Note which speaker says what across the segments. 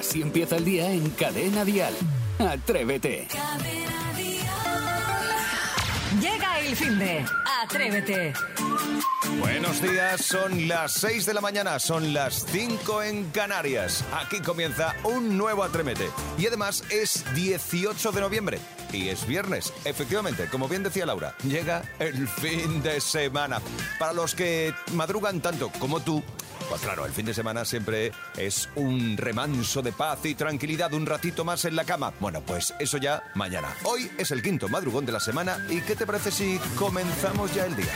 Speaker 1: Así empieza el día en Cadena Dial. Atrévete.
Speaker 2: Llega el fin de Atrévete.
Speaker 3: Buenos días, son las 6 de la mañana, son las 5 en Canarias. Aquí comienza un nuevo Atrévete. Y además es 18 de noviembre. Y es viernes, efectivamente, como bien decía Laura, llega el fin de semana. Para los que madrugan tanto como tú, pues claro, el fin de semana siempre es un remanso de paz y tranquilidad, un ratito más en la cama. Bueno, pues eso ya mañana. Hoy es el quinto madrugón de la semana y ¿qué te parece si comenzamos ya el día?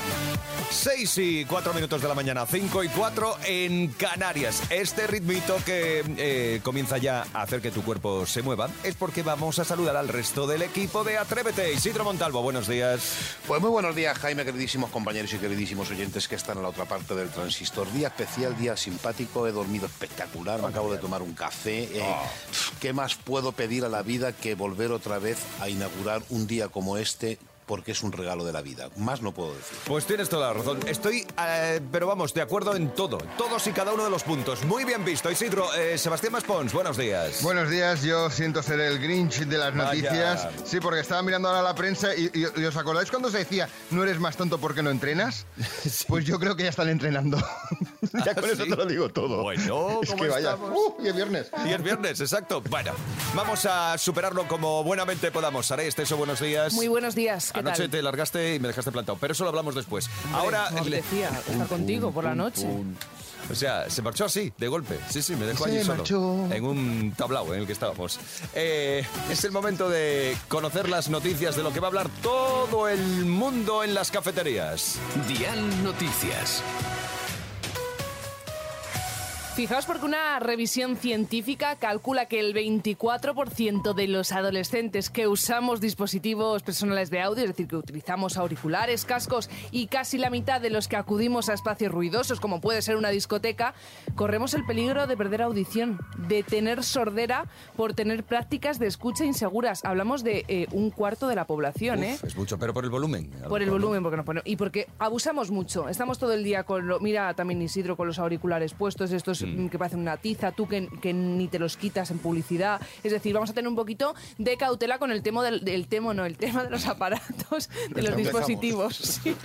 Speaker 3: 6 y 4 minutos de la mañana, 5 y 4 en Canarias. Este ritmito que eh, comienza ya a hacer que tu cuerpo se mueva es porque vamos a saludar al resto del equipo de Atrévete. Isidro Montalvo, buenos días.
Speaker 4: Pues muy buenos días, Jaime, queridísimos compañeros y queridísimos oyentes que están en la otra parte del transistor. Día especial, día simpático, he dormido espectacular, me acabo de tomar un café. Eh, ¿Qué más puedo pedir a la vida que volver otra vez a inaugurar un día como este porque es un regalo de la vida. Más no puedo decir.
Speaker 3: Pues tienes toda la razón. Estoy, eh, pero vamos, de acuerdo en todo. Todos y cada uno de los puntos. Muy bien visto. Isidro, eh, Sebastián Maspons, buenos días.
Speaker 5: Buenos días, yo siento ser el Grinch de las
Speaker 3: Vaya.
Speaker 5: noticias. Sí, porque estaba mirando ahora la prensa y, y- y os acordáis cuando se decía no eres más tonto porque no entrenas? Pues yo creo que ya están entrenando. ya con
Speaker 3: ¿Ah,
Speaker 5: eso te lo digo todo.
Speaker 3: Bueno,
Speaker 5: es
Speaker 3: ¿cómo
Speaker 5: que vaya. Uh, y es viernes.
Speaker 3: Y es viernes, exacto. Bueno, vamos a superarlo como buenamente podamos. Haré eso, buenos días.
Speaker 6: Muy buenos días, ¿qué
Speaker 3: Anoche
Speaker 6: tal?
Speaker 3: te largaste y me dejaste plantado, pero eso lo hablamos después. Ahora.
Speaker 6: No
Speaker 3: le-
Speaker 6: apetecía estar contigo por la noche.
Speaker 3: O sea, se marchó así, de golpe. Sí, sí, me dejó
Speaker 5: Se
Speaker 3: allí solo.
Speaker 5: marchó.
Speaker 3: En un tablao en el que estábamos. Eh, es el momento de conocer las noticias de lo que va a hablar todo el mundo en las cafeterías.
Speaker 1: Dial Noticias.
Speaker 6: Fijaos porque una revisión científica calcula que el 24% de los adolescentes que usamos dispositivos personales de audio, es decir, que utilizamos auriculares, cascos y casi la mitad de los que acudimos a espacios ruidosos, como puede ser una discoteca, corremos el peligro de perder audición, de tener sordera por tener prácticas de escucha inseguras. Hablamos de eh, un cuarto de la población, ¿eh?
Speaker 3: Es mucho, pero por el volumen.
Speaker 6: Por el volumen, porque nos pone- y porque abusamos mucho. Estamos todo el día con lo, mira también Isidro con los auriculares puestos, estos mm, que parecen una tiza, tú que, que ni te los quitas en publicidad. Es decir, vamos a tener un poquito de cautela con el tema del, del tema, no, el tema de los aparatos, de los dispositivos. Sí.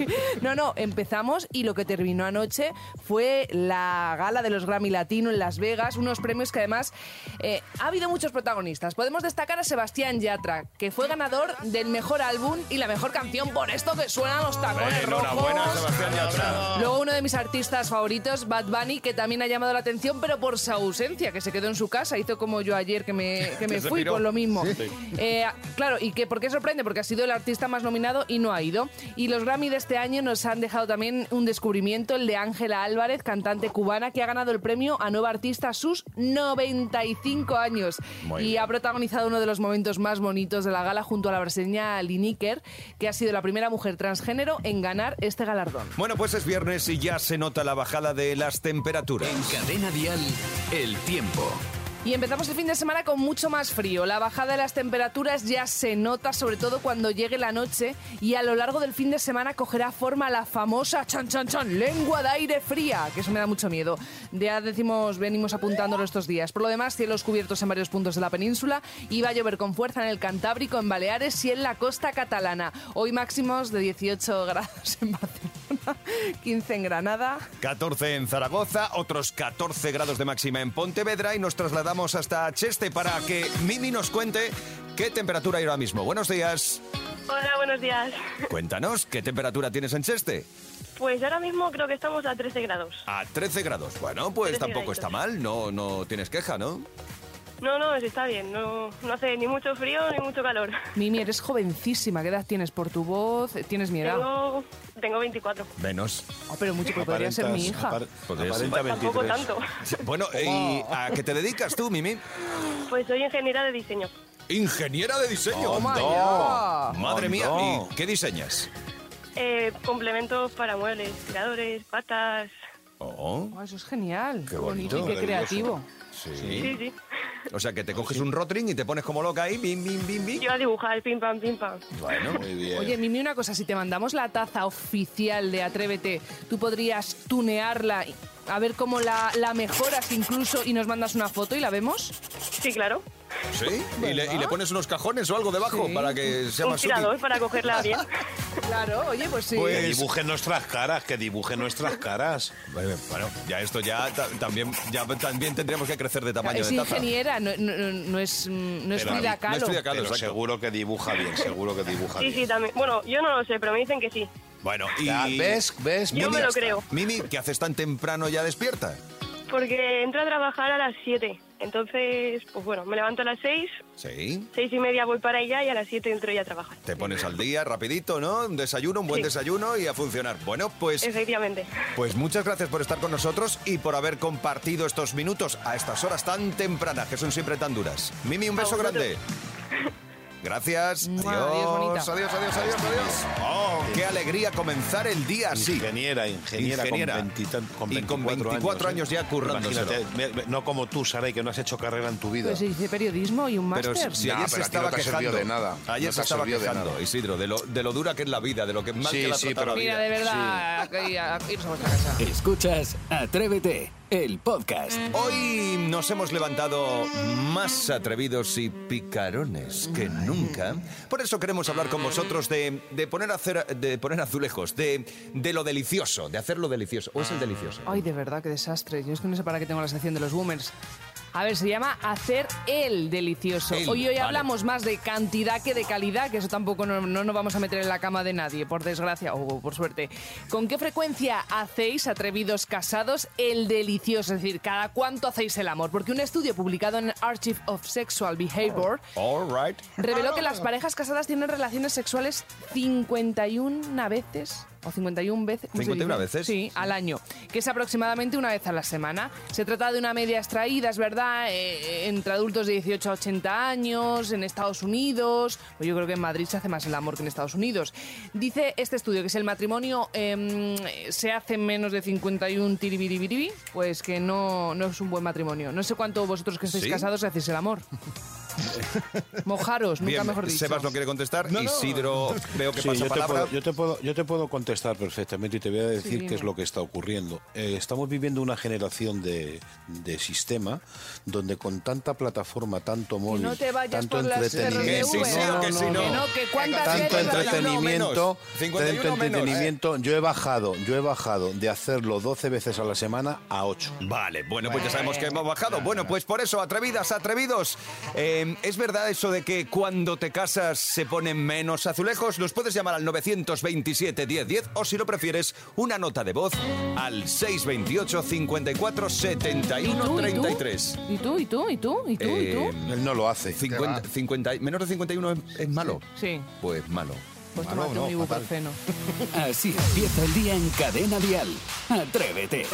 Speaker 6: No, no, empezamos y lo que terminó anoche fue la gala de los Grammy Latino en Las Vegas, unos premios que además eh, ha habido muchos protagonistas. Podemos destacar a Sebastián Yatra, que fue ganador del mejor álbum y la mejor canción por esto que suenan los tacones
Speaker 3: Enhorabuena,
Speaker 6: rojos.
Speaker 3: Sebastián Yatra.
Speaker 6: Luego uno de mis artistas favoritos, Bad Bunny, que también ha llamado la atención, pero por su ausencia, que se quedó en su casa, hizo como yo ayer que me, que me fui por lo mismo. Eh, claro, y que ¿por qué sorprende? Porque ha sido el artista más nominado y no ha ido. Y los Grammy de este año nos han dejado también un descubrimiento, el de Ángela Álvarez, cantante cubana, que ha ganado el premio a nueva artista a sus 95 años.
Speaker 3: Muy
Speaker 6: y
Speaker 3: bien.
Speaker 6: ha protagonizado uno de los momentos más bonitos de la gala junto a la brasileña Lineker, que ha sido la primera mujer transgénero en ganar este galardón.
Speaker 3: Bueno, pues es viernes y ya se nota la bajada de las temperaturas.
Speaker 1: En Cadena Dial, el tiempo.
Speaker 6: Y empezamos el fin de semana con mucho más frío. La bajada de las temperaturas ya se nota, sobre todo cuando llegue la noche, y a lo largo del fin de semana cogerá forma la famosa chan chan chan lengua de aire fría, que eso me da mucho miedo. Ya decimos, venimos apuntándolo estos días. Por lo demás, cielos cubiertos en varios puntos de la península y va a llover con fuerza en el Cantábrico, en Baleares y en la costa catalana. Hoy máximos de 18 grados en Barcelona, 15 en Granada.
Speaker 3: 14 en Zaragoza, otros 14 grados de máxima en Pontevedra y nos trasladamos hasta Cheste para que Mimi nos cuente qué temperatura hay ahora mismo. Buenos días.
Speaker 7: Hola, buenos días.
Speaker 3: Cuéntanos, ¿qué temperatura tienes en Cheste?
Speaker 7: Pues ahora mismo creo que estamos a 13 grados.
Speaker 3: A 13 grados. Bueno, pues
Speaker 7: 13
Speaker 3: tampoco está mal, no, no tienes queja, ¿no?
Speaker 7: No, no, está bien. No, no hace ni mucho frío ni mucho calor.
Speaker 6: Mimi, eres jovencísima. ¿Qué edad tienes por tu voz? ¿Tienes mi edad?
Speaker 7: Tengo, tengo 24.
Speaker 3: Menos.
Speaker 6: Oh, pero mucho, pero podría ser mi hija.
Speaker 3: Podría ser.
Speaker 4: Aparenta
Speaker 7: Tampoco
Speaker 4: 23.
Speaker 7: tanto.
Speaker 3: Bueno, ¿y a qué te dedicas tú, Mimi?
Speaker 7: Pues soy ingeniera de diseño.
Speaker 3: Ingeniera de diseño.
Speaker 4: Oh.
Speaker 3: Madre mía,
Speaker 4: no.
Speaker 3: ¿y qué diseñas?
Speaker 7: Eh, complementos para muebles, tiradores, patas.
Speaker 3: Oh,
Speaker 6: Oh, eso es genial.
Speaker 3: Qué
Speaker 6: bonito y
Speaker 3: bonito,
Speaker 6: qué creativo.
Speaker 3: sí.
Speaker 7: Sí, sí.
Speaker 3: O sea, que te coges un rotring y te pones como loca ahí, bim, bim, bim, bim.
Speaker 7: Yo a dibujar, pim pam, pim pam.
Speaker 3: Bueno,
Speaker 4: Muy bien.
Speaker 6: Oye, Mimi, una cosa, si te mandamos la taza oficial de Atrévete, ¿tú podrías tunearla a ver cómo la, la mejoras incluso y nos mandas una foto y la vemos?
Speaker 7: Sí, claro.
Speaker 3: ¿Sí? ¿Y le, y le pones unos cajones o algo debajo
Speaker 6: Sí.
Speaker 3: para que sea
Speaker 7: Un
Speaker 3: más útil.
Speaker 7: tirador para cogerla bien.
Speaker 6: Claro, oye, pues sí.
Speaker 4: Que
Speaker 3: Pues-
Speaker 4: dibujen nuestras caras, que dibujen nuestras caras.
Speaker 3: Bueno, ya esto ya ta- también, ya también tendríamos que crecer de tamaño
Speaker 6: es
Speaker 3: de taza.
Speaker 6: ingeniera, no, no- no es, no es Frida
Speaker 3: no es
Speaker 6: Kahlo.
Speaker 3: Kahlo.
Speaker 4: Pero seguro que dibuja bien, seguro que dibuja
Speaker 7: Sí,
Speaker 4: bien.
Speaker 7: sí, también. Bueno, yo no lo sé, pero me dicen que sí.
Speaker 3: Bueno, y...
Speaker 4: Ya, ¿Ves? ¿Ves?
Speaker 7: Yo
Speaker 4: Mimi?
Speaker 7: me lo creo.
Speaker 3: Mimi, ¿qué haces tan temprano ya despierta?
Speaker 7: Porque entro a trabajar a las 7. Entonces, pues bueno, me levanto a las 6,
Speaker 3: Sí.
Speaker 7: seis y media voy para allá y a las 7 entro ya a trabajar.
Speaker 3: Te pones al día rapidito, ¿no? Un desayuno, un buen
Speaker 7: Sí.
Speaker 3: desayuno y a funcionar. Bueno, pues,
Speaker 7: Efectivamente.
Speaker 3: pues muchas gracias por estar con nosotros y por haber compartido estos minutos a estas horas tan tempranas que son siempre tan duras. Mimi, un beso grande. Gracias. Adiós.
Speaker 6: adiós.
Speaker 3: Adiós, adiós, adiós, adiós. Oh, qué alegría comenzar el día así.
Speaker 4: Ingeniera, ingeniera,
Speaker 3: Ingeniera.
Speaker 4: Con, 20 tan- con
Speaker 3: Y con
Speaker 4: 24,
Speaker 3: 24 años
Speaker 4: ¿eh?
Speaker 3: ya
Speaker 4: me- no como tú, Saray, que no has hecho carrera en tu vida.
Speaker 6: Pues se dice periodismo y un
Speaker 3: Pero
Speaker 6: máster.
Speaker 3: si ayer
Speaker 4: pero
Speaker 3: se estaba quejando.
Speaker 4: de nada.
Speaker 3: Ayer
Speaker 4: No
Speaker 3: se estaba quejando. Isidro, de lo, de lo dura que es la vida, de lo que mal
Speaker 4: Sí,
Speaker 3: que la.
Speaker 6: Mira, de verdad, aquí- a- irnos a vuestra casa.
Speaker 1: Escuchas Atrévete, el podcast.
Speaker 3: Hoy nos hemos levantado más atrevidos y picarones que nunca. Por eso queremos hablar con vosotros de, de poner, hacer, de poner azulejos, de, de lo delicioso, de hacerlo delicioso. ¿O es el delicioso?
Speaker 6: Ay, de verdad, qué desastre. Yo es que no sé para qué tengo la sección de los boomers. A ver, se llama hacer el delicioso.
Speaker 3: El,
Speaker 6: hoy hoy
Speaker 3: vale.
Speaker 6: hablamos más de cantidad que de calidad, que eso tampoco no, no nos vamos a meter en la cama de nadie, por desgracia o por suerte. ¿Con qué frecuencia hacéis, atrevidos casados, el delicioso? Es decir, ¿cada cuánto hacéis el amor? Porque un estudio publicado en Archive of Sexual Behavior
Speaker 3: All right.
Speaker 6: reveló que las parejas casadas tienen relaciones sexuales 51 veces. O 51 veces. ¿cómo se
Speaker 3: 51
Speaker 6: dice?
Speaker 3: veces.
Speaker 6: Sí, al año. Que es aproximadamente una vez a la semana. Se trata de una media extraída, es verdad, eh, entre adultos de 18 a 80 años, en Estados Unidos. Pues yo creo que en Madrid se hace más el amor que en Estados Unidos. Dice este estudio que si el matrimonio em, se hace en menos de 51 tiribiribiribi, pues que no, no es un buen matrimonio. No sé cuánto vosotros que estáis
Speaker 3: ¿Sí?
Speaker 6: casados hacéis el amor. Mojaros, nunca
Speaker 3: Bien,
Speaker 6: mejor dicho.
Speaker 3: Sebas no quiere contestar. Isidro, veo que
Speaker 4: Sí,
Speaker 3: pasa
Speaker 4: yo te,
Speaker 3: palabra.
Speaker 4: puedo, yo, te puedo, yo te puedo contestar perfectamente y te voy a decir
Speaker 6: dime.
Speaker 4: qué es lo que está ocurriendo. Eh, estamos viviendo una generación de, de sistema donde con tanta plataforma, tanto móvil,
Speaker 6: no te vayas
Speaker 4: tanto
Speaker 6: por las
Speaker 4: entretenimiento,
Speaker 3: Que sí, sí,
Speaker 6: no,
Speaker 3: que sí, no.
Speaker 6: Que no, que cuántas
Speaker 4: tanto entretenimiento,
Speaker 3: 51
Speaker 4: tanto
Speaker 3: menos,
Speaker 4: entretenimiento, yo he bajado, yo he bajado de hacerlo 12 veces a la semana a 8.
Speaker 3: Vale, bueno, pues ya sabemos que hemos bajado. Bueno, pues por eso, atrevidas, atrevidos. eh, ¿Es verdad eso de que cuando te casas se ponen menos azulejos? Nos puedes llamar al 927 1010 o si lo prefieres, una nota de voz al 628 54 71 33.
Speaker 6: ¿Y tú? ¿Y tú? ¿Y tú? ¿Y tú? ¿Y
Speaker 3: Eh,
Speaker 6: tú?
Speaker 4: Él no lo hace.
Speaker 3: 50, 50 menos de 51 es, es malo.
Speaker 6: Sí.
Speaker 3: Pues malo.
Speaker 6: Pues
Speaker 5: Malo,
Speaker 6: tómate
Speaker 5: no,
Speaker 6: un ibuprofeno.
Speaker 1: Así empieza el día en Cadena Dial. Atrévete.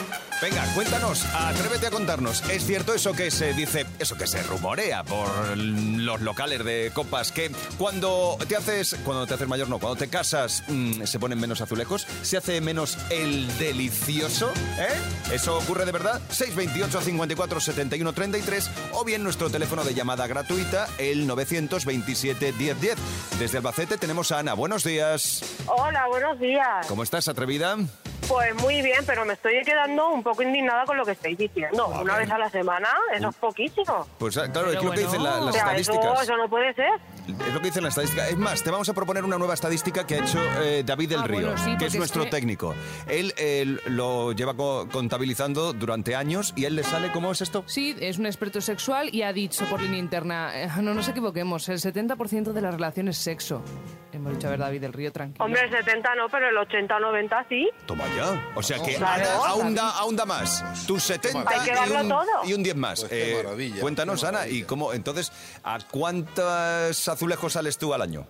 Speaker 3: Venga, cuéntanos, atrévete a contarnos. ¿Es cierto eso que se dice, eso que se rumorea por los locales de copas, que cuando te haces, cuando te haces mayor no, cuando te casas mm, se ponen menos azulejos, se hace menos el delicioso, ¿eh? ¿Eso ocurre de verdad? 628 54 71 33 o bien nuestro teléfono de llamada gratuita, el 927 1010. Desde Albacete tenemos a Ana. Buenos días.
Speaker 7: Hola, buenos días.
Speaker 3: ¿Cómo estás, atrevida?
Speaker 7: Pues muy bien, pero me estoy quedando un poco indignada con lo que estáis diciendo. Una vez a la semana, eso es poquísimo.
Speaker 3: Pues claro,
Speaker 6: Pero
Speaker 3: es lo que dicen la-
Speaker 7: O
Speaker 3: las
Speaker 7: sea, eso,
Speaker 3: estadísticas.
Speaker 7: eso no puede ser.
Speaker 3: Es lo que dice la estadística. Es más, te vamos a proponer una nueva estadística que ha hecho eh, David del
Speaker 6: Ah,
Speaker 3: Río,
Speaker 6: bueno, sí,
Speaker 3: que es
Speaker 6: es
Speaker 3: nuestro
Speaker 6: que-
Speaker 3: técnico. Él, él lo lleva co- contabilizando durante años y a él le sale, ¿cómo es esto?
Speaker 6: Sí, es un experto sexual y ha dicho por línea interna, eh, no nos equivoquemos, el 70% de las relaciones sexo. Hemos dicho, a ver, David del Río, tranquilo.
Speaker 7: Hombre, el 70 no, pero el 80 o 90 sí.
Speaker 3: Toma ya. O sea que
Speaker 7: Claro.
Speaker 3: Ana aún da, aún da más. Tus 70
Speaker 7: Hay que
Speaker 3: y,
Speaker 7: darlo
Speaker 3: un,
Speaker 7: todo.
Speaker 3: y un 10 más.
Speaker 4: Pues qué
Speaker 3: Eh,
Speaker 4: maravilla,
Speaker 3: Cuéntanos,
Speaker 4: qué
Speaker 3: Ana,
Speaker 4: maravilla.
Speaker 3: y cómo, entonces, ¿a cuántos azulejos sales tú al año?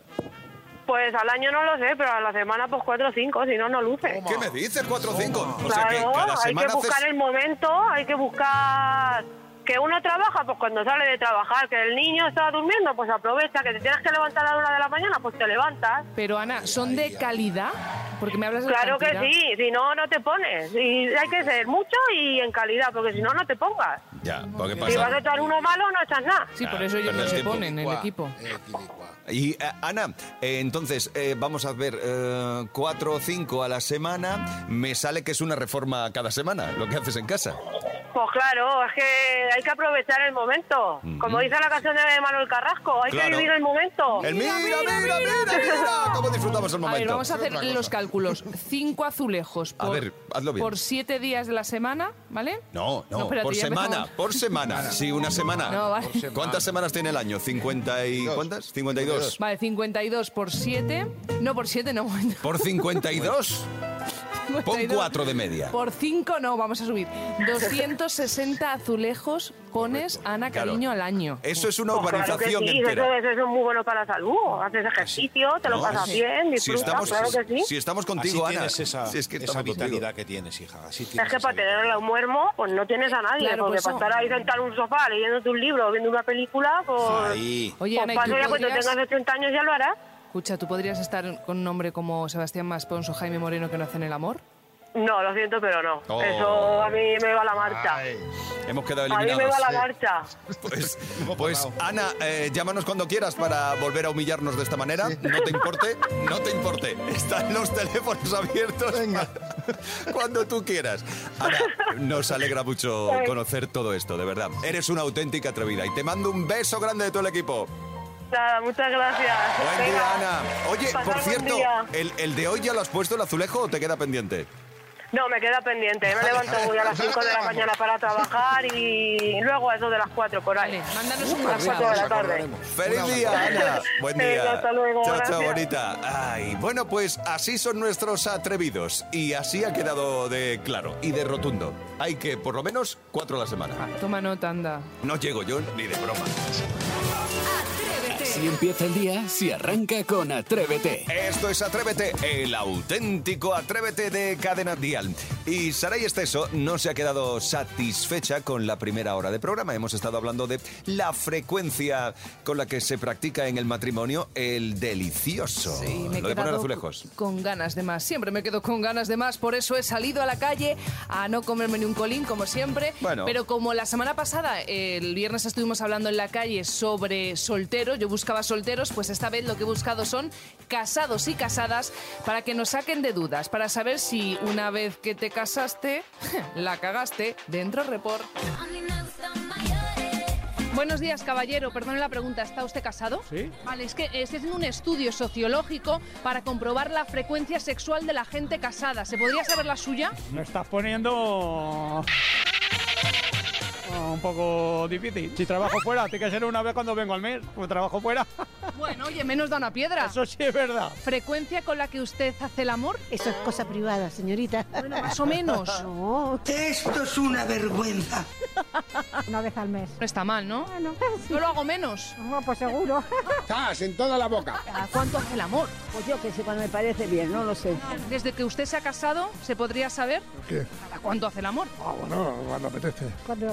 Speaker 7: Pues al año no lo sé, pero a la semana pues 4 o 5, si no, no luce.
Speaker 3: ¿Qué me dices? ¿4 o 5? O sea que cada
Speaker 7: hay
Speaker 3: semana
Speaker 7: que buscar
Speaker 3: haces...
Speaker 7: el momento, hay que buscar que uno trabaja, pues cuando sale de trabajar, que el niño está durmiendo, pues aprovecha, que te tienes que levantar a la una de la mañana, pues te levantas.
Speaker 6: Pero Ana, ¿son de calidad? Porque me hablas de
Speaker 7: Claro que sí, si no, no te pones. Y hay que ser mucho y en calidad, porque si no, no te pongas.
Speaker 3: Ya, porque
Speaker 7: Si vas a
Speaker 3: pasa.
Speaker 7: echar uno malo, no echas nada.
Speaker 6: Sí, por
Speaker 3: Ah,
Speaker 6: eso ellos no se
Speaker 3: tiempo.
Speaker 6: ponen en el equipo.
Speaker 4: eh.
Speaker 3: Y eh, Ana, eh, entonces eh, vamos a ver eh, cuatro o cinco a la semana. Me sale que es una reforma cada semana lo que haces en casa.
Speaker 7: Pues claro, es que hay que aprovechar el momento. Como dice la canción de Manuel Carrasco, hay
Speaker 3: Claro.
Speaker 7: que vivir el momento.
Speaker 3: El mira, mira, mira, mira, mira, cómo disfrutamos el
Speaker 6: A
Speaker 3: momento.
Speaker 6: ver, vamos a hacer los cálculos. Cinco azulejos por,
Speaker 3: A ver, hazlo bien.
Speaker 6: por siete días de la semana, ¿vale?
Speaker 3: No, no,
Speaker 6: No, espérate,
Speaker 3: por semana,
Speaker 6: empezamos.
Speaker 3: por semana. Sí, una semana.
Speaker 6: No, vale.
Speaker 3: ¿Cuántas semanas tiene el año? ¿50 y
Speaker 5: Dos.
Speaker 3: cuántas? 52.
Speaker 6: Vale, 52 por 7. No, por 7 no.
Speaker 3: ¿Por 52? Pon
Speaker 6: 52.
Speaker 3: 4 de media.
Speaker 6: Por 5 no, vamos a subir. 260 azulejos pones, Ana,
Speaker 3: Claro.
Speaker 6: cariño, al año.
Speaker 3: Eso es una
Speaker 7: Pues claro que
Speaker 3: urbanización
Speaker 7: sí,
Speaker 3: entera.
Speaker 7: Eso, eso es muy bueno para la salud. Haces ejercicio, te lo
Speaker 3: No,
Speaker 7: pasas
Speaker 3: si-
Speaker 7: bien,
Speaker 3: si
Speaker 7: disfrutas,
Speaker 3: estamos,
Speaker 7: claro que sí.
Speaker 3: si estamos
Speaker 4: Así
Speaker 3: contigo, Ana.
Speaker 4: tienes esa,
Speaker 3: Si es que
Speaker 4: esa
Speaker 3: contigo.
Speaker 4: vitalidad que tienes, hija. Así
Speaker 7: Es que para tener un muermo, pues no tienes a nadie.
Speaker 6: Claro,
Speaker 7: porque
Speaker 6: pues
Speaker 7: para estar ahí sentado en un sofá leyéndote un libro o viendo una película, pues.
Speaker 4: Ahí.
Speaker 6: Oye,
Speaker 7: pues
Speaker 6: Ana, ¿y
Speaker 7: paso
Speaker 6: tú
Speaker 7: ya cuando tengas 80 años ya lo harás.
Speaker 6: Escucha, ¿tú podrías estar con un nombre como Sebastián Masponso, Jaime Moreno que no hacen el amor?
Speaker 7: No, lo siento, pero no.
Speaker 3: Oh.
Speaker 7: Eso a mí me va la marcha.
Speaker 5: Ay,
Speaker 3: Hemos quedado
Speaker 7: A mí
Speaker 3: eliminados.
Speaker 7: me va la
Speaker 3: Sí.
Speaker 7: marcha.
Speaker 3: Pues, pues Ana, eh, llámanos cuando quieras para volver a humillarnos de esta manera. No te importe, no te importe. Están los teléfonos abiertos
Speaker 5: Venga.
Speaker 3: cuando tú quieras. Ana, nos alegra mucho conocer todo esto, de verdad. Eres una auténtica atrevida y te mando un beso grande de todo el equipo.
Speaker 7: Nada, muchas gracias.
Speaker 3: Buen
Speaker 7: Venga.
Speaker 3: día, Ana. Oye,
Speaker 7: Pasad
Speaker 3: por cierto. ¿el, el de hoy ya lo has puesto el azulejo o te queda pendiente?
Speaker 7: No, me queda pendiente. Me levanto muy a las 5 de la mañana para trabajar y luego a eso de las 4 por ahí.
Speaker 6: Vale, mándanos un
Speaker 7: A las 4 de
Speaker 6: WhatsApp.
Speaker 7: la tarde.
Speaker 3: ¡Feliz día, Ana! Buen
Speaker 7: Venga,
Speaker 3: día.
Speaker 7: hasta luego,
Speaker 3: chao, chao, bonita. Ay, bueno, pues así son nuestros atrevidos. Y así ha quedado de claro y de rotundo. Hay que, por lo menos, cuatro a la semana.
Speaker 6: Toma nota, anda.
Speaker 3: No llego yo ni de broma.
Speaker 1: Si empieza el día, si arranca con Atrévete.
Speaker 3: Esto es Atrévete, el auténtico Atrévete de Cadena Dial. Y Saray Esteso no se ha quedado satisfecha con la primera hora de programa. Hemos estado hablando de la frecuencia con la que se practica en el matrimonio el delicioso.
Speaker 6: Sí, me he
Speaker 3: Lo de poner azulejos.
Speaker 6: con ganas de más. Siempre me quedo con ganas de más. Por eso he salido a la calle a no comerme ni un colín, como siempre.
Speaker 3: Bueno.
Speaker 6: Pero como la semana pasada, el viernes estuvimos hablando en la calle sobre solteros, yo buscaba solteros, pues esta vez lo que he buscado son casados y casadas para que nos saquen de dudas, para saber si una vez que te casaste, la cagaste dentro report.
Speaker 8: Buenos días, caballero. Perdone la pregunta. ¿Está usted casado?
Speaker 9: Sí.
Speaker 8: Vale, es que estoy haciendo un estudio sociológico para comprobar la frecuencia sexual de la gente casada. ¿Se podría saber la suya?
Speaker 9: Me estás poniendo un poco difícil. Si trabajo fuera, tiene que ser una vez cuando vengo al mes. Como trabajo fuera,
Speaker 8: Bueno, oye, menos da una piedra.
Speaker 9: eso sí es verdad.
Speaker 8: ¿Frecuencia con la que usted hace el amor?
Speaker 10: Eso es cosa privada, señorita.
Speaker 8: Bueno, más o menos.
Speaker 10: No,
Speaker 11: Esto es una vergüenza.
Speaker 10: una vez al mes.
Speaker 8: No está mal, ¿no?
Speaker 10: Bueno,
Speaker 8: Yo lo hago menos.
Speaker 10: no, pues seguro.
Speaker 11: Estás en toda la boca.
Speaker 8: ¿Cada cuánto hace el amor?
Speaker 10: Pues yo que sé, cuando me parece bien, no lo sé.
Speaker 8: Desde que usted se ha casado, ¿se podría saber?
Speaker 11: ¿Qué?
Speaker 8: ¿Cada cuánto hace el amor?
Speaker 11: Ah, bueno, cuando apetece.
Speaker 10: Cuando me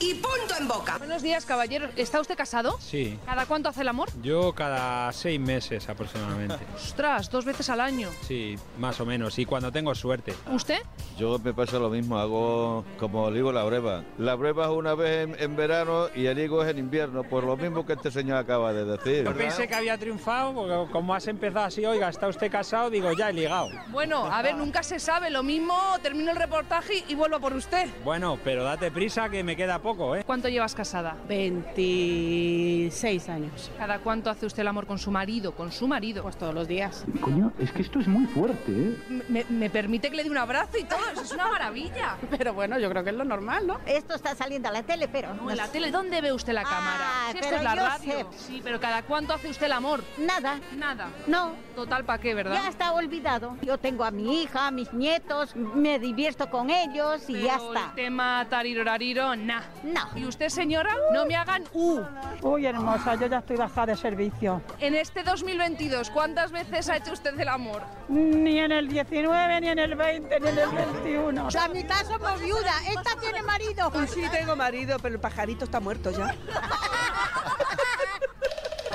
Speaker 11: Y punto en boca.
Speaker 8: Buenos días, caballero. ¿Está usted casado?
Speaker 9: Sí.
Speaker 8: ¿Cada cuánto hace el amor?
Speaker 9: Yo cada seis meses aproximadamente.
Speaker 8: Ostras, dos veces al año.
Speaker 9: Sí, más o menos. Y cuando tengo suerte.
Speaker 8: ¿Usted?
Speaker 12: Yo me pasa lo mismo, hago como digo la breva. La breva es una vez en, en verano y el higo es en invierno, por lo mismo que este señor acaba de decir.
Speaker 9: Yo pensé que había triunfado, porque como has empezado así, oiga, ¿está usted casado? Digo, ya he ligado.
Speaker 8: Bueno, a ver, nunca se sabe. Lo mismo termino el reportaje y vuelvo por usted.
Speaker 9: Bueno, pero date prisa que me queda poco, ¿eh?
Speaker 8: ¿Cuánto llevas casada?
Speaker 10: 26 años.
Speaker 8: ¿Cada cuánto hace usted el amor con su marido? Con su marido.
Speaker 10: Pues todos los días.
Speaker 11: Coño, es que esto es muy fuerte, ¿eh?
Speaker 8: ¿Me, me permite que le dé un abrazo y todo? Eso es una maravilla.
Speaker 10: Pero bueno, yo creo que es lo normal, ¿no? Esto está saliendo a la tele, pero
Speaker 8: No, en la tele, ¿dónde ve usted la cámara?
Speaker 10: Ah,
Speaker 8: Si esto
Speaker 10: pero
Speaker 8: es la
Speaker 10: yo
Speaker 8: radio.
Speaker 10: sé.
Speaker 8: Sí, pero ¿cada cuánto hace usted el amor?
Speaker 10: Nada,
Speaker 8: Nada.
Speaker 10: no.
Speaker 8: Total, ¿para qué, verdad?
Speaker 10: Ya está olvidado. Yo tengo a mi hija, a mis nietos, me divierto con ellos y ya está.
Speaker 8: El tema tarirorariro,
Speaker 10: No.
Speaker 8: ¿Y usted, señora? No me hagan U.
Speaker 10: Uy, hermosa, yo ya estoy bajada de servicio.
Speaker 8: En este 2022, ¿cuántas veces ha hecho usted el amor?
Speaker 10: Ni en el 19, ni en el 20, ni en el 21. La mitad somos viuda. Esta tiene marido.
Speaker 11: Sí, tengo marido, pero el pajarito está muerto ya.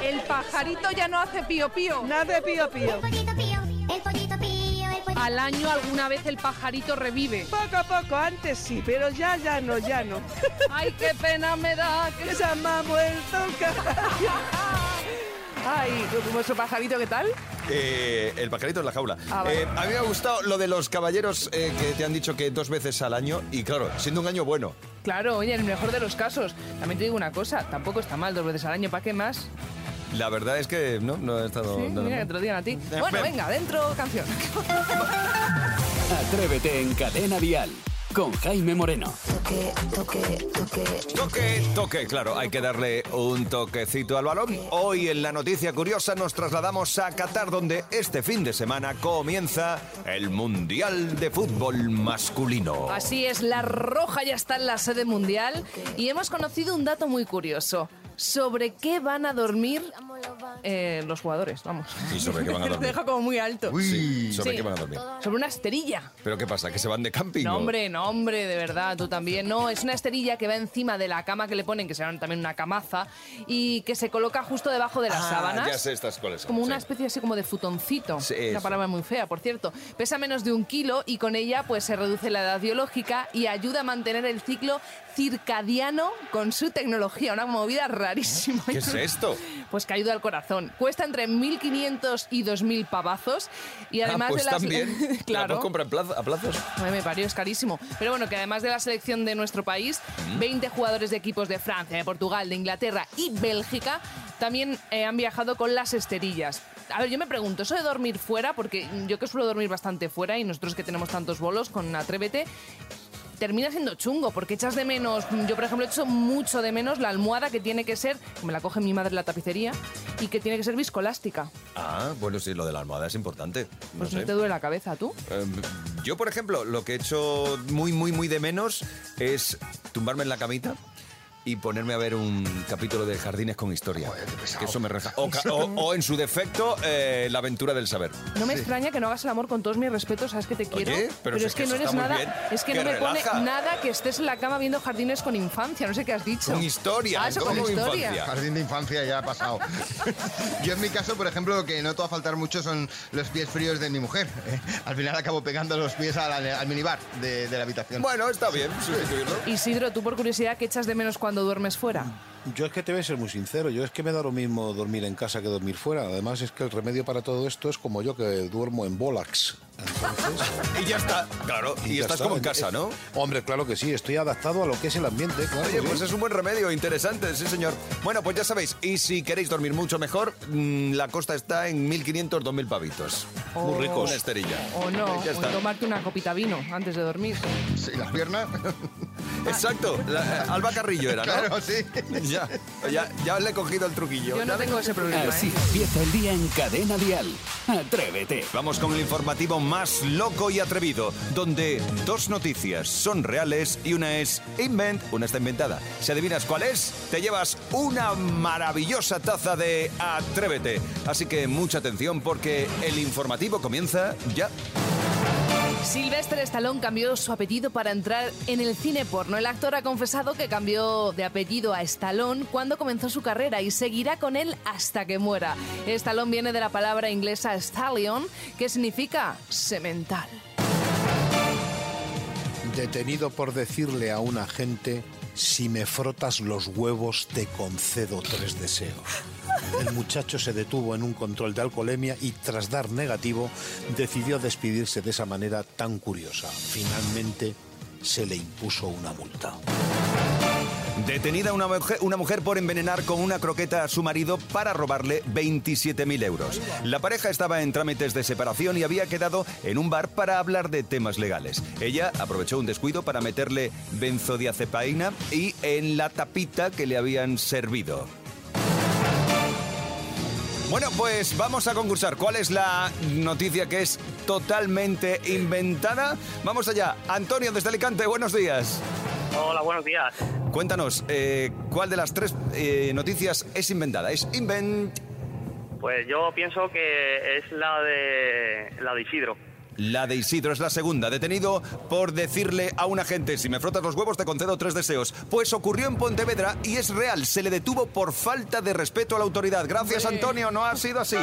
Speaker 8: El pajarito ya no hace pío pío.
Speaker 11: Nada de pío pío.
Speaker 8: Al año alguna vez el pajarito revive.
Speaker 11: Poco a poco, antes sí, pero ya, ya no, ya no.
Speaker 8: Ay, qué pena me da que
Speaker 11: se me ha muerto un caballo.
Speaker 6: Ay, ¿vuestro pajarito qué tal?
Speaker 3: Eh, el pajarito en la jaula.
Speaker 6: Ah, vale.
Speaker 3: Eh, a mí me ha gustado lo de los caballeros eh, que te han dicho que dos veces al año. Y claro, siendo un año bueno.
Speaker 6: Claro, oye, en el mejor de los casos. También te digo una cosa, tampoco está mal dos veces al año, ¿para qué más?
Speaker 3: La verdad es que no, no he estado.
Speaker 6: Sí,
Speaker 3: nada
Speaker 6: mira, que
Speaker 3: mal.
Speaker 6: te lo digan a ti. Bueno,
Speaker 3: ven.
Speaker 6: venga, dentro canción.
Speaker 1: Atrévete en Cadena Dial con Jaime Moreno.
Speaker 3: Toque, toque, claro, hay que darle un toquecito al balón. Hoy en la noticia curiosa nos trasladamos a Qatar, donde este fin de semana comienza el Mundial de Fútbol Masculino.
Speaker 6: Así es, la roja ya está en la sede mundial y hemos conocido un dato muy curioso. ¿Sobre qué van a dormir eh, los jugadores? Vamos.
Speaker 3: ¿Y sobre qué van a
Speaker 6: Te
Speaker 3: dormir?
Speaker 6: deja como muy alto.
Speaker 3: Sí, ¿sobre
Speaker 6: Sí.
Speaker 3: qué van a dormir?
Speaker 6: Sobre una esterilla.
Speaker 3: ¿Pero qué pasa? ¿Que se van de camping?
Speaker 6: No,
Speaker 3: o?
Speaker 6: hombre, no, hombre, de verdad, tú también. No, es una esterilla que va encima de la cama que le ponen, que se llama también una camaza, y que se coloca justo debajo de las
Speaker 3: Ah,
Speaker 6: sábanas.
Speaker 3: ya sé estas cuáles son,
Speaker 6: Como una
Speaker 3: sí.
Speaker 6: especie así como de futoncito.
Speaker 3: Sí,
Speaker 6: una
Speaker 3: eso.
Speaker 6: palabra muy fea, por cierto. Pesa menos de un kilo y con ella pues se reduce la edad biológica y ayuda a mantener el ciclo circadiano con su tecnología. Una movida rarísima.
Speaker 3: ¿Qué es esto?
Speaker 6: Pues que ayuda al corazón. Cuesta entre 1.500 y 2.000 pavazos. Y además
Speaker 3: ah, pues
Speaker 6: de las...
Speaker 3: también. ¿La
Speaker 6: claro.
Speaker 3: plazo- a plazos?
Speaker 6: Ay, me parió, es carísimo. Pero bueno, que además de la selección de nuestro país, 20 jugadores de equipos de Francia, de Portugal, de Inglaterra y Bélgica también eh, han viajado con las esterillas. A ver, yo me pregunto, eso de dormir fuera, porque yo que suelo dormir bastante fuera y nosotros que tenemos tantos bolos con Atrévete, termina siendo chungo, porque echas de menos, yo por ejemplo echo mucho de menos la almohada que tiene que ser, me la coge mi madre en la tapicería, y que tiene que ser viscolástica.
Speaker 3: Ah, bueno, sí, lo de la almohada es importante. No
Speaker 6: Pues no,
Speaker 3: sé.
Speaker 6: te duele la cabeza, ¿tú?
Speaker 3: Eh, yo, por ejemplo, lo que he hecho muy, muy, muy de menos es tumbarme en la camita y ponerme a ver un capítulo de Jardines con Historia. que eso me reja. O, o- o, en su defecto, eh, La aventura del saber.
Speaker 6: No me extraña que no hagas el amor con todos mis respetos, sabes que te quiero.
Speaker 3: Oye, pero si
Speaker 6: es que,
Speaker 3: es
Speaker 6: no
Speaker 3: que
Speaker 6: eres
Speaker 3: está muy
Speaker 6: nada.
Speaker 3: bien,
Speaker 6: Es que,
Speaker 3: que
Speaker 6: no me
Speaker 3: relaja.
Speaker 6: pone nada que estés en la cama viendo jardines con infancia. No sé qué has dicho.
Speaker 3: Con historia,
Speaker 6: Ah, eso con
Speaker 3: ¿cómo
Speaker 6: historia.
Speaker 3: infancia?
Speaker 5: Jardín de infancia ya ha pasado. Yo en mi caso, por ejemplo, lo que noto a faltar mucho son los pies fríos de mi mujer. ¿eh? Al final acabo pegando los pies a la- al minibar de, de la habitación.
Speaker 3: Bueno, está bien sustituirlo.
Speaker 6: Isidro, tú por curiosidad, ¿qué echas de menos cuando duermes fuera?
Speaker 4: Yo es que te voy a ser muy sincero, yo es que me da lo mismo dormir en casa que dormir fuera. Además es que el remedio para todo esto es como yo que duermo en Bolax. Entonces,
Speaker 3: Y ya está, claro. Y, estás
Speaker 4: está.
Speaker 3: como en casa, ¿no?
Speaker 4: Hombre, claro que sí, estoy adaptado a lo que es el ambiente. Claro,
Speaker 3: Oye,
Speaker 4: sí.
Speaker 3: pues es un buen remedio, interesante, sí señor. Bueno, pues ya sabéis, y si queréis dormir mucho mejor, mm, la costa está en 1.500, 2.000 pavitos.
Speaker 6: Oh.
Speaker 3: Muy rico. Una esterilla.
Speaker 6: O no,
Speaker 3: Ya
Speaker 6: o
Speaker 3: está.
Speaker 6: tomarte una copita vino antes de dormir.
Speaker 5: Sí, las piernas.
Speaker 3: Exacto, la- eh, Alba Carrillo era, ¿no?
Speaker 5: Claro, sí.
Speaker 3: Ya, ya, ya le he cogido el truquillo.
Speaker 6: Yo no
Speaker 3: Ya
Speaker 6: tengo ese problema.
Speaker 1: Así
Speaker 6: ¿eh?
Speaker 1: empieza el día en Cadena Dial. Atrévete.
Speaker 3: Vamos con el informativo más loco y atrevido, donde dos noticias son reales y una es invent, una está inventada. Si adivinas cuál es, te llevas una maravillosa taza de Atrévete. Así que mucha atención porque el informativo comienza ya.
Speaker 6: Sylvester Stallone cambió su apellido para entrar en el cine porno. El actor ha confesado que cambió de apellido a Stallone cuando comenzó su carrera y seguirá con él hasta que muera. Stallone viene de la palabra inglesa stallion, que significa semental.
Speaker 4: Detenido por decirle a un agente, si me frotas los huevos te concedo tres deseos. El muchacho se detuvo en un control de alcoholemia y tras dar negativo decidió despedirse de esa manera tan curiosa. Finalmente se le impuso una multa.
Speaker 3: Detenida una mujer, por envenenar con una croqueta a su marido para robarle 27.000 euros. La pareja estaba en trámites de separación y había quedado en un bar para hablar de temas legales. Ella aprovechó un descuido para meterle benzodiazepaina y en la tapita que le habían servido. Bueno, pues vamos a concursar. ¿Cuál es la noticia que es totalmente inventada? Vamos allá. Antonio desde Alicante, buenos días.
Speaker 13: Hola, buenos días.
Speaker 3: Cuéntanos, eh, ¿cuál de las tres eh, noticias es inventada? Es invent...
Speaker 13: Pues yo pienso que es la de la de Isidro.
Speaker 3: La de Isidro es la segunda. Detenido por decirle a un agente, si me frotas los huevos te concedo tres deseos. Pues ocurrió en Pontevedra y es real. Se le detuvo por falta de respeto a la autoridad. Gracias, Antonio. No ha sido así.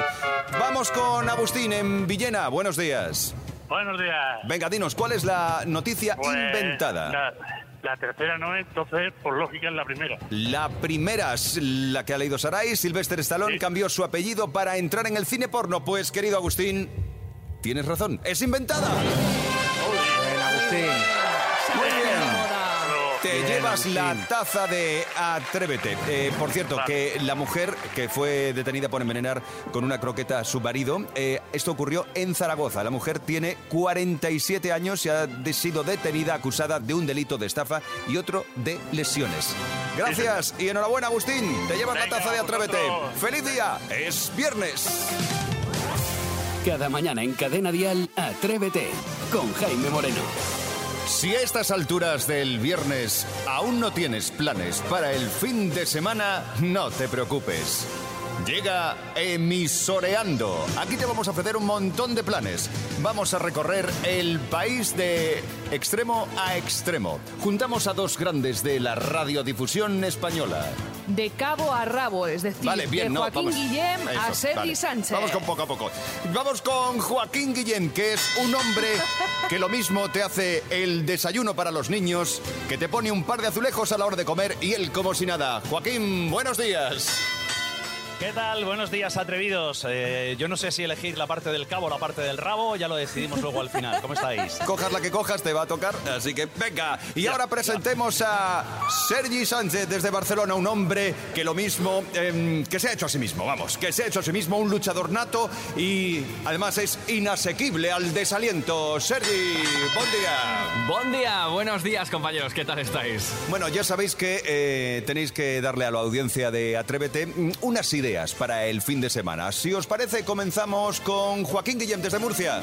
Speaker 3: Vamos con Agustín en Villena. Buenos días.
Speaker 14: Buenos días.
Speaker 3: Venga, dinos, ¿cuál es la noticia
Speaker 14: Pues,
Speaker 3: inventada?
Speaker 14: La, la tercera no, entonces, por lógica, es la primera.
Speaker 3: La primera es la que ha leído Saray. Sylvester Stallone cambió su apellido para entrar en el cine porno. Pues, querido Agustín, tienes razón. Es inventada.
Speaker 4: Bien, Agustín.
Speaker 3: Muy bien. Te
Speaker 4: Bien,
Speaker 3: llevas la taza de Atrévete. Eh, por cierto, que la mujer que fue detenida por envenenar con una croqueta a su marido, eh, esto ocurrió en Zaragoza. La mujer tiene 47 años y ha de- sido detenida acusada de un delito de estafa y otro de lesiones. Gracias y enhorabuena, Agustín. Te llevas la taza de Atrévete.
Speaker 1: vosotros.
Speaker 3: ¡Feliz día! Es viernes.
Speaker 1: Cada mañana en Cadena Dial, Atrévete con Jaime Moreno.
Speaker 3: Si a estas alturas del viernes aún no tienes planes para el fin de semana, no te preocupes. Llega Emisoreando. Aquí te vamos a ofrecer un montón de planes. Vamos a recorrer el país de extremo a extremo. Juntamos a dos grandes de la radiodifusión española.
Speaker 6: De cabo a rabo, es decir,
Speaker 3: Vale, bien,
Speaker 6: de Joaquín. Guillem a Sergi
Speaker 3: vale.
Speaker 6: Sánchez.
Speaker 3: Vamos con poco a poco. Vamos con Joaquín Guillén, que es un hombre que lo mismo te hace el desayuno para los niños, que te pone un par de azulejos a la hora de comer y él como si nada. Joaquín, buenos días.
Speaker 15: ¿Qué tal? Buenos días, atrevidos. Eh, yo no sé si elegir la parte del cabo o la parte del rabo, ya lo decidimos luego al final. ¿Cómo estáis?
Speaker 3: Cojas la que cojas, te va a tocar, así que venga. Y ahora presentemos a Sergi Sánchez desde Barcelona, un hombre que lo mismo, em, que se ha hecho a sí mismo, vamos, que se ha hecho a sí mismo un luchador nato y además es inasequible al desaliento. Sergi, buen día.
Speaker 16: Buen día, buenos días compañeros, ¿qué tal estáis?
Speaker 3: Bueno, ya sabéis que eh, tenéis que darle a la audiencia de Atrévete mm, unas ideas para el fin de semana. Si os parece, comenzamos con Joaquín Guillem desde Murcia.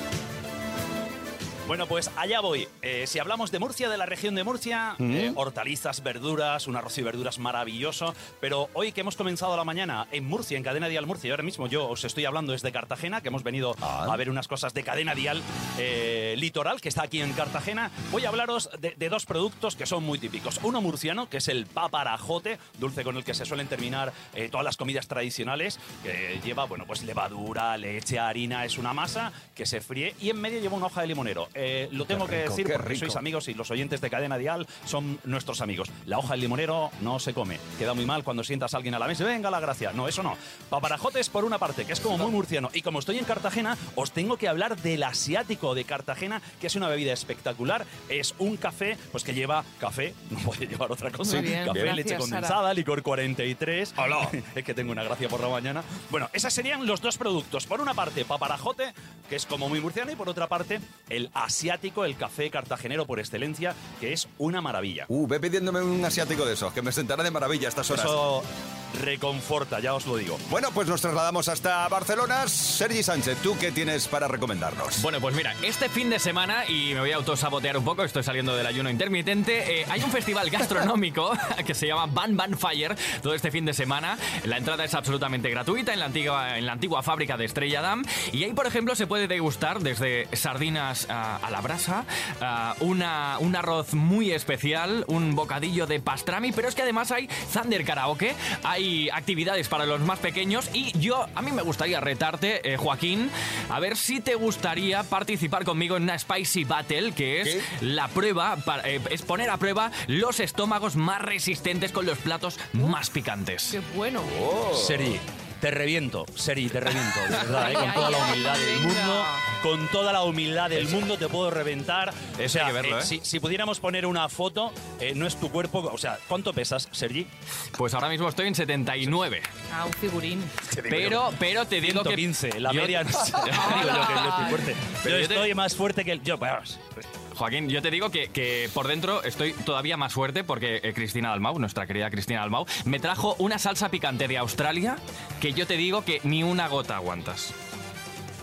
Speaker 15: Bueno, pues allá voy. Eh, si hablamos de Murcia, de la región de Murcia,
Speaker 3: Mm.
Speaker 15: eh, hortalizas, verduras, un arroz y verduras maravilloso. Pero hoy que hemos comenzado la mañana en Murcia, en Cadena Dial Murcia, y ahora mismo yo os estoy hablando desde Cartagena, que hemos venido a ver unas cosas de Cadena Dial eh, Litoral, que está aquí en Cartagena, voy a hablaros de, de dos productos que son muy típicos. Uno murciano, que es el paparajote, dulce con el que se suelen terminar todas las comidas tradicionales, que lleva, bueno, pues levadura, leche, harina, es una masa que se fríe y en medio lleva una hoja de limonero. Eh, lo tengo que decir porque sois amigos y los oyentes de Cadena Dial son nuestros amigos. La hoja del limonero no se come. Queda muy mal cuando sientas a alguien a la mesa y venga la gracia. No, eso no. Paparajotes por una parte, que es como muy murciano. Y como estoy en Cartagena, os tengo que hablar del asiático de Cartagena, que es una bebida espectacular. Es un café, pues que lleva café, no puede llevar otra cosa.
Speaker 6: Muy bien,
Speaker 15: café,
Speaker 6: gracias,
Speaker 15: leche
Speaker 6: Sara.
Speaker 15: condensada, licor 43. es que tengo una gracia por la mañana. Bueno, esos serían los dos productos. Por una parte, paparajote, que es como muy murciano, y por otra parte, el asiático, el café cartagenero por excelencia, que es una maravilla.
Speaker 3: Uh, ve pidiéndome un asiático de esos, que me sentará de maravilla a estas horas.
Speaker 15: Eso reconforta, ya os lo digo.
Speaker 3: Bueno, pues nos trasladamos hasta Barcelona. Sergi Sánchez, ¿tú qué tienes para recomendarnos?
Speaker 16: Bueno, pues mira, este fin de semana, y me voy a autosabotear un poco, estoy saliendo del ayuno intermitente, eh, hay un festival gastronómico que se llama Ban Ban Fire todo este fin de semana. La entrada es absolutamente gratuita en la antigua, en la antigua fábrica de Estrella Damm. Y ahí, por ejemplo, se puede degustar desde sardinas a la brasa, una, un arroz muy especial, un bocadillo de pastrami, pero es que además hay Thunder Karaoke, hay actividades para los más pequeños y yo, a mí me gustaría retarte, eh, Joaquín, a ver si te gustaría participar conmigo en una Spicy Battle, que es la prueba, para, eh, es poner a prueba los estómagos más resistentes con los platos más picantes.
Speaker 6: Qué bueno.
Speaker 15: Seri, te reviento, Seri, te reviento, de verdad, ¿eh? con toda la humildad del mundo, con toda la humildad del mundo te puedo reventar. O sea,
Speaker 16: hay que verlo, ¿eh?
Speaker 15: si, si pudiéramos poner una foto, eh, no es tu cuerpo, o sea, ¿cuánto pesas, Sergi?
Speaker 16: Pues ahora mismo estoy en 79.
Speaker 6: Ah, un figurín.
Speaker 16: Pero, pero te digo que...
Speaker 15: 115, la
Speaker 16: yo-
Speaker 15: media digo yo que yo estoy fuerte.
Speaker 16: Pero
Speaker 15: yo
Speaker 16: yo te-
Speaker 15: estoy más fuerte que el... Yo, vamos,
Speaker 16: Joaquín, yo te digo que, que por dentro estoy todavía más fuerte porque eh, Cristina Dalmau, nuestra querida Cristina Dalmau, me trajo una salsa picante de Australia que yo te digo que ni una gota aguantas.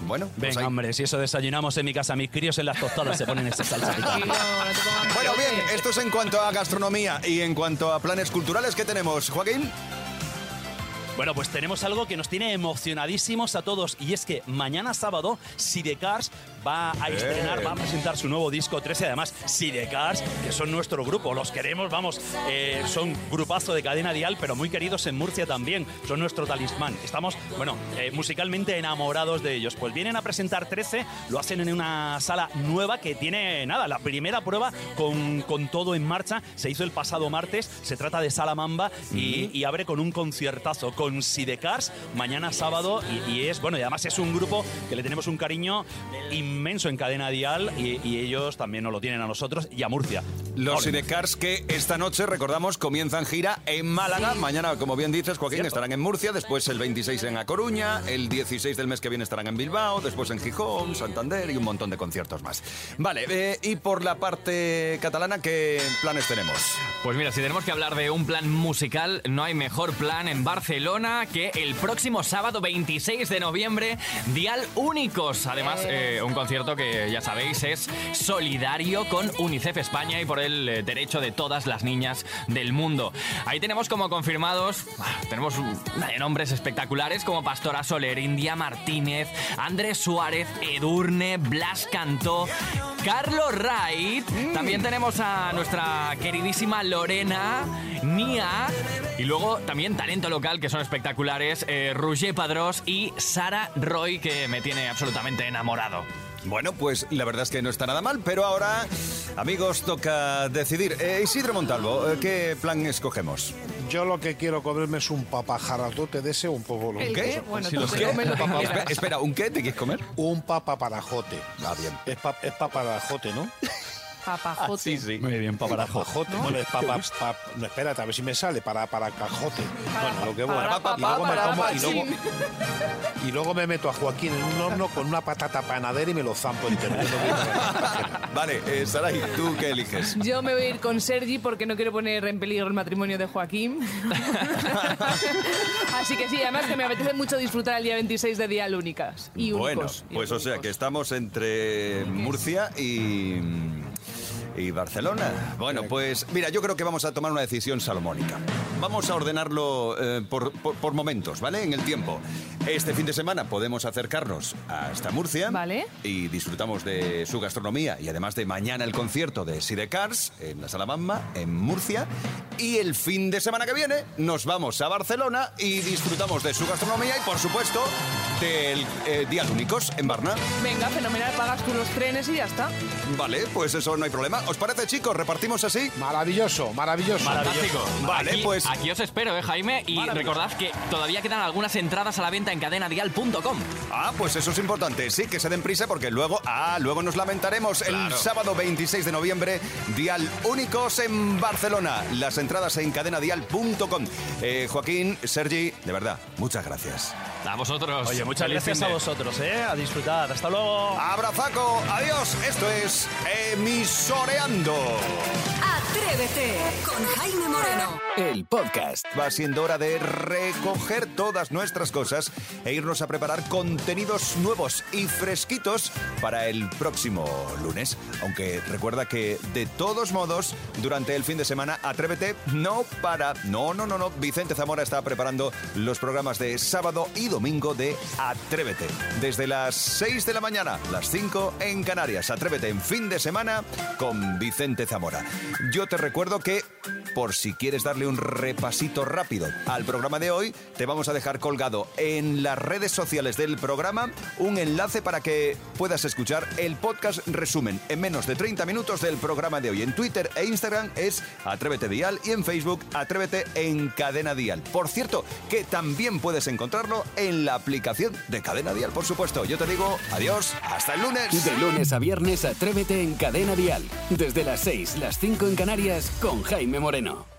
Speaker 3: Bueno,
Speaker 15: Venga, hombre, si eso desayunamos en mi casa, mis críos en las tostadas se ponen esa salsa picante.
Speaker 3: Bueno, bien, esto es en cuanto a gastronomía y en cuanto a planes culturales que tenemos. Joaquín.
Speaker 15: Bueno, pues tenemos algo que nos tiene emocionadísimos a todos y es que mañana sábado Sidecars va a estrenar, va a presentar su nuevo disco 13. Además, Sidecars, que son nuestro grupo, los queremos, vamos, eh, son grupazo de cadena dial, pero muy queridos en Murcia también. Son nuestro talismán. Estamos, bueno, eh, musicalmente enamorados de ellos. Pues vienen a presentar 13, lo hacen en una sala nueva que tiene, nada, la primera prueba con, con todo en marcha. Se hizo el pasado martes. Se trata de Sala Mamba y, y abre con un conciertazo con Sidecars mañana sábado. Y, y es, bueno, y además es un grupo que le tenemos un cariño inmenso en cadena dial y, y ellos también nos lo tienen a nosotros y a Murcia.
Speaker 3: Los Sidecars que esta noche, recordamos, comienzan gira en Málaga. Mañana, como bien dices, Joaquín, estarán en Murcia, después el 26 en A Coruña, el 16 del mes que viene estarán en Bilbao, después en Gijón, Santander y un montón de conciertos más. Vale, eh, y por la parte catalana, ¿qué planes tenemos?
Speaker 16: Pues mira, si tenemos que hablar de un plan musical, no hay mejor plan en Barcelona que el próximo sábado 26 de noviembre, Dial Únicos. Además, eh, un concierto que ya sabéis es solidario con UNICEF España y por el eh, derecho de todas las niñas del mundo. Ahí tenemos como confirmados, ah, tenemos nombres espectaculares como Pastora Soler, India Martínez, Andrés Suárez, Edurne, Blas Cantó, Carlos Wright. También tenemos a nuestra queridísima Lorena, Nia y luego también talento local que son espectaculares, eh, Roger Padrós y Sara Roy que me tiene absolutamente enamorado.
Speaker 3: Bueno, pues la verdad es que no está nada mal, pero ahora, amigos, toca decidir. Eh, Isidro Montalvo, eh, ¿qué plan escogemos?
Speaker 4: Yo lo que quiero comerme es un papajaratote de ese un poco lo
Speaker 3: ¿El
Speaker 4: que
Speaker 3: qué? Bueno, tú te comes lo que quieras. Espera, espera, ¿un qué te quieres comer?
Speaker 4: Un papaparajote.
Speaker 3: Ah, bien.
Speaker 4: Es, pa, es paparajote, ¿no?
Speaker 6: Papajote.
Speaker 3: sí, sí.
Speaker 15: Muy bien, paparajo.
Speaker 4: Papajote. Bueno, es papa, pap- no, espérate, a ver si me sale. Para, para cajote. bueno, lo que bueno.
Speaker 6: para,
Speaker 4: y luego me
Speaker 6: para,
Speaker 4: como, y luego, y luego me meto a Joaquín en un horno con una patata panadera y me lo zampo entero. No
Speaker 3: Vale, eh, Saray, ¿tú qué eliges?
Speaker 6: Yo me voy a ir con Sergi porque no quiero poner en peligro el matrimonio de Joaquín. Así que sí, además que me apetece mucho disfrutar el día 26 de Dial Únicas. Y
Speaker 3: Bueno,
Speaker 6: únicos. y
Speaker 3: pues o sea que estamos entre Murcia y, y Barcelona. Bueno, pues mira, yo creo que vamos a tomar una decisión salomónica. Vamos a ordenarlo eh, por, por- por momentos, ¿vale? En el tiempo. Este fin de semana podemos acercarnos hasta Murcia
Speaker 6: Vale.
Speaker 3: y disfrutamos de su gastronomía y además de mañana el concierto de Sidecars en la Sala Bamba, en Murcia. Y el fin de semana que viene nos vamos a Barcelona y disfrutamos de su gastronomía y por supuesto del eh, Días Únicos en Barna.
Speaker 6: Venga, fenomenal, pagas tú los trenes y ya está.
Speaker 3: Vale, pues eso no hay problema. ¿Os parece, chicos? ¿Repartimos así?
Speaker 4: Maravilloso, maravilloso.
Speaker 16: Fantástico.
Speaker 3: Vale,
Speaker 16: Aquí-
Speaker 3: pues-
Speaker 16: Aquí os espero, ¿eh, Jaime? Y recordad que todavía quedan algunas entradas a la venta en cadenadial.com.
Speaker 3: Ah, pues eso es importante. Sí, que se den prisa porque luego, ah, luego nos lamentaremos el sábado 26 de noviembre, Dial Únicos en Barcelona. Las entradas en cadenadial.com. Eh, Joaquín, Sergi, de verdad, muchas gracias.
Speaker 16: A vosotros.
Speaker 15: Oye, muchas
Speaker 16: Feliz
Speaker 15: gracias
Speaker 16: fin
Speaker 15: a vosotros, ¿eh? A disfrutar. Hasta luego.
Speaker 3: Abrazaco, adiós. Esto es Emisoreando.
Speaker 2: Atrévete con Jaime Moreno.
Speaker 1: El podcast.
Speaker 3: Va siendo hora de recoger todas nuestras cosas e irnos a preparar contenidos nuevos y fresquitos para el próximo lunes. Aunque recuerda que de todos modos, durante el fin de semana, Atrévete no para. No, no, no, no. Vicente Zamora está preparando los programas de sábado y domingo de Atrévete. Desde las 6 de la mañana, las 5 en Canarias. Atrévete en fin de semana con Vicente Zamora. Yo te recuerdo que, por si quieres darle un repasito rápido al programa de hoy, te vamos a dejar colgado en las redes sociales del programa un enlace para que puedas escuchar el podcast resumen en menos de 30 minutos del programa de hoy. En Twitter e Instagram es Atrévete Dial y en Facebook Atrévete en Cadena Dial. Por cierto, que también puedes encontrarlo en la aplicación de Cadena Dial, por supuesto. Yo te digo adiós, hasta el lunes.
Speaker 1: De lunes a viernes, Atrévete en Cadena Dial. Desde las 6, las 5 en Canarias, con Jaime Moreno. Arena.